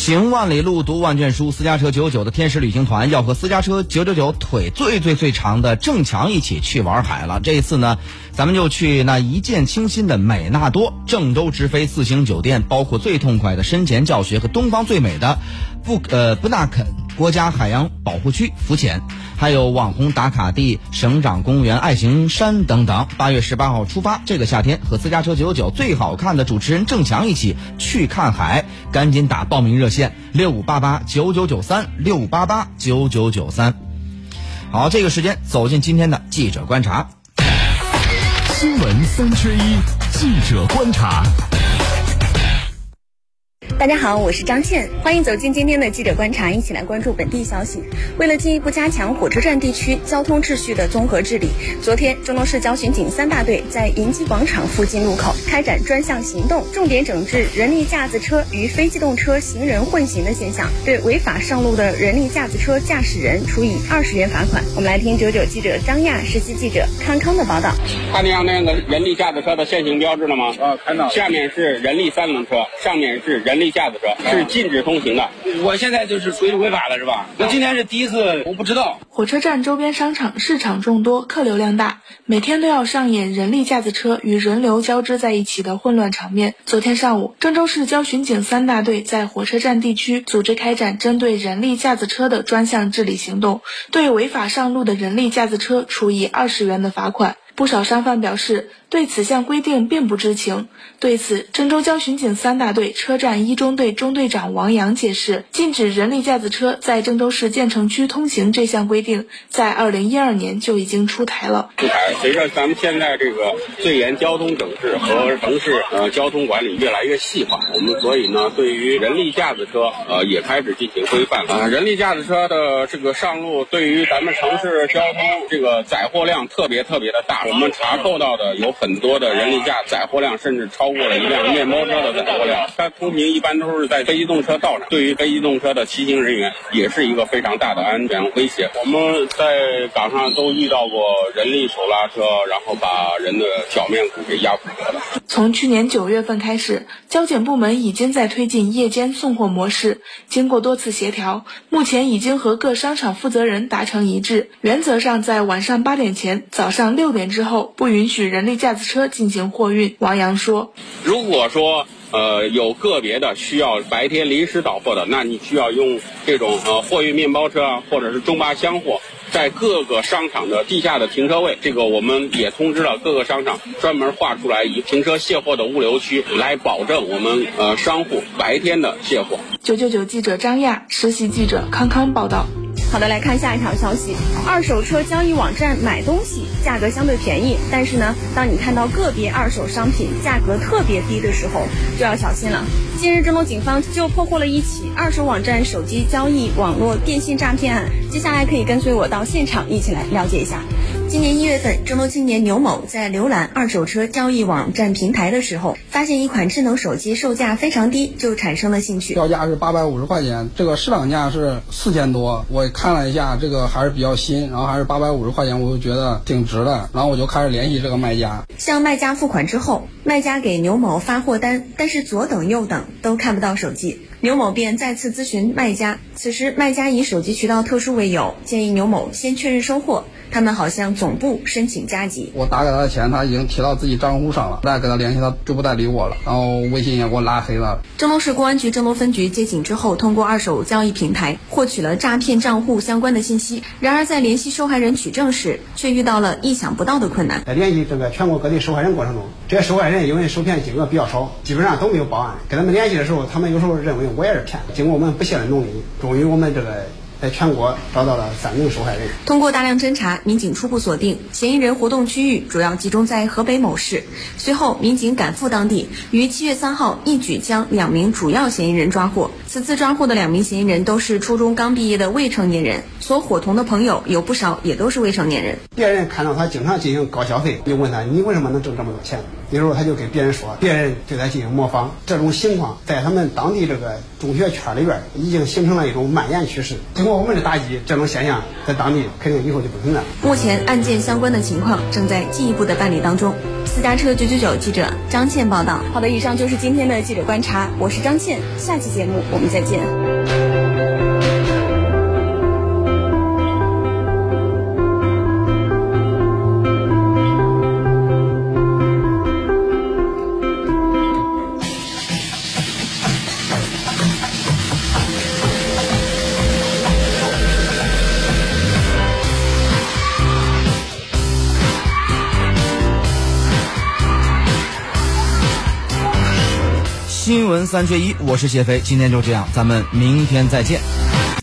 行万里路，读万卷书。私家车九九九的天使旅行团要和私家车九九九腿最最最长的郑强一起去玩海了。这一次呢，咱们就去那一见倾心的美纳多。郑州直飞四星酒店，包括最痛快的深潜教学和东方最美的布呃布纳肯国家海洋保护区浮潜，还有网红打卡地省长公园、爱情山等等。八月十八号出发，这个夏天和私家车九九九最好看的主持人郑强一起去看海，赶紧打报名热线六五八八九九九三六五八八九九九三。好，这个时间走进今天的记者观察。新闻三缺一，记者观察。大家好，我是张倩，欢迎走进今天的记者观察，一起来关注本地消息。为了进一步加强火车站地区交通秩序的综合治理，昨天郑州市交巡警三大队在银基广场附近路口开展专项行动，重点整治人力架子车与非机动车行人混行的现象，对违法上路的人力架子车驾驶人处以二十元罚款。我们来听九九记者张亚、实习记者康康的报道。看见那个人力架子车的限行标志了吗？啊，看到。下面是人力三轮车，上面是人力架子车，是禁止通行的。我现在就是属于违法了，是吧？我今天是第一次，我不知道。火车站周边商场市场众多，客流量大，每天都要上演人力架子车与人流交织在一起的混乱场面。昨天上午，郑州市交巡警三大队在火车站地区组织开展针对人力架子车的专项治理行动，对违法上路的人力架子车处以二十元的罚款。不少商贩表示对此项规定并不知情。对此，郑州交巡警三大队车站一中队中队长王阳解释，禁止人力架子车在郑州市建成区通行这项规定，在二零一二年就已经出台了。出台，随着咱们现在这个最严交通整治和城市呃交通管理越来越细化，我们所以呢，对于人力架子车呃也开始进行规范啊。人力架子车的这个上路，对于咱们城市交通这个载货量特别特别的大。我们查扣到的有很多的人力架载货量，甚至超过了一辆面包车的载货量。它通行一般都是在非机动车道上，对于非机动车的骑行人员也是一个非常大的安全威胁。我们在岗上都遇到过人力手拉车，然后把人的脚面骨给压骨折了。从去年九月份开始，交警部门已经在推进夜间送货模式。经过多次协调，目前已经和各商场负责人达成一致，原则上在晚上八点前、早上六点之后不允许人力架子车进行货运。王阳说：“如果说呃有个别的需要白天临时倒货的，那你需要用这种呃货运面包车啊，或者是中巴箱货。”在各个商场的地下的停车位，这个我们也通知了各个商场，专门划出来以停车卸货的物流区，来保证我们呃商户白天的卸货。九九九记者张亚，实习记者康康报道。好的，来看下一条消息。二手车交易网站买东西价格相对便宜，但是呢，当你看到个别二手商品价格特别低的时候，就要小心了。近日，郑州警方就破获了一起二手网站手机交易网络电信诈骗案。接下来可以跟随我到现场一起来了解一下。今年一月份，郑州青年牛某在浏览二手车交易网站平台的时候，发现一款智能手机售价非常低，就产生了兴趣。标价是八百五十块钱，这个市场价是四千多。我看了一下，这个还是比较新，然后还是八百五十块钱，我就觉得挺值的。然后我就开始联系这个卖家。向卖家付款之后，卖家给牛某发货单，但是左等右等都看不到手机。牛某便再次咨询卖家，此时卖家以手机渠道特殊为由，建议牛某先确认收货。他们好向总部申请加急。我打给他的钱，他已经提到自己账户上了，再给他联系，他就不再理我了，然后微信也给我拉黑了。郑州市公安局郑州分局接警之后，通过二手交易平台获取了诈骗账户相关的信息。然而，在联系受害人取证时，却遇到了意想不到的困难。在联系这个全国各地受害人过程中，这些受害人因为受骗金额比较少，基本上都没有报案。跟他们联系的时候，他们有时候认为我也是骗。经过我们不懈的努力，终于我们这个。在全国找到了三名受害人。通过大量侦查，民警初步锁定嫌疑人活动区域主要集中在河北某市。随后，民警赶赴当地，于七月三号一举将两名主要嫌疑人抓获。此次抓获的两名嫌疑人都是初中刚毕业的未成年人，所伙同的朋友有不少也都是未成年人。别人看到他经常进行高消费，就问他你为什么能挣这么多钱？有时候他就给别人说，别人对他进行模仿。这种情况在他们当地这个中学圈里边已经形成了一种蔓延趋势。经过我们的打击，这种现象在当地肯定以后就不存在。目前案件相关的情况正在进一步的办理当中。私家车九九九记者张倩报道。好的，以上就是今天的记者观察，我是张倩，下期节目我们再见。新闻三缺一，我是谢飞，今天就这样，咱们明天再见。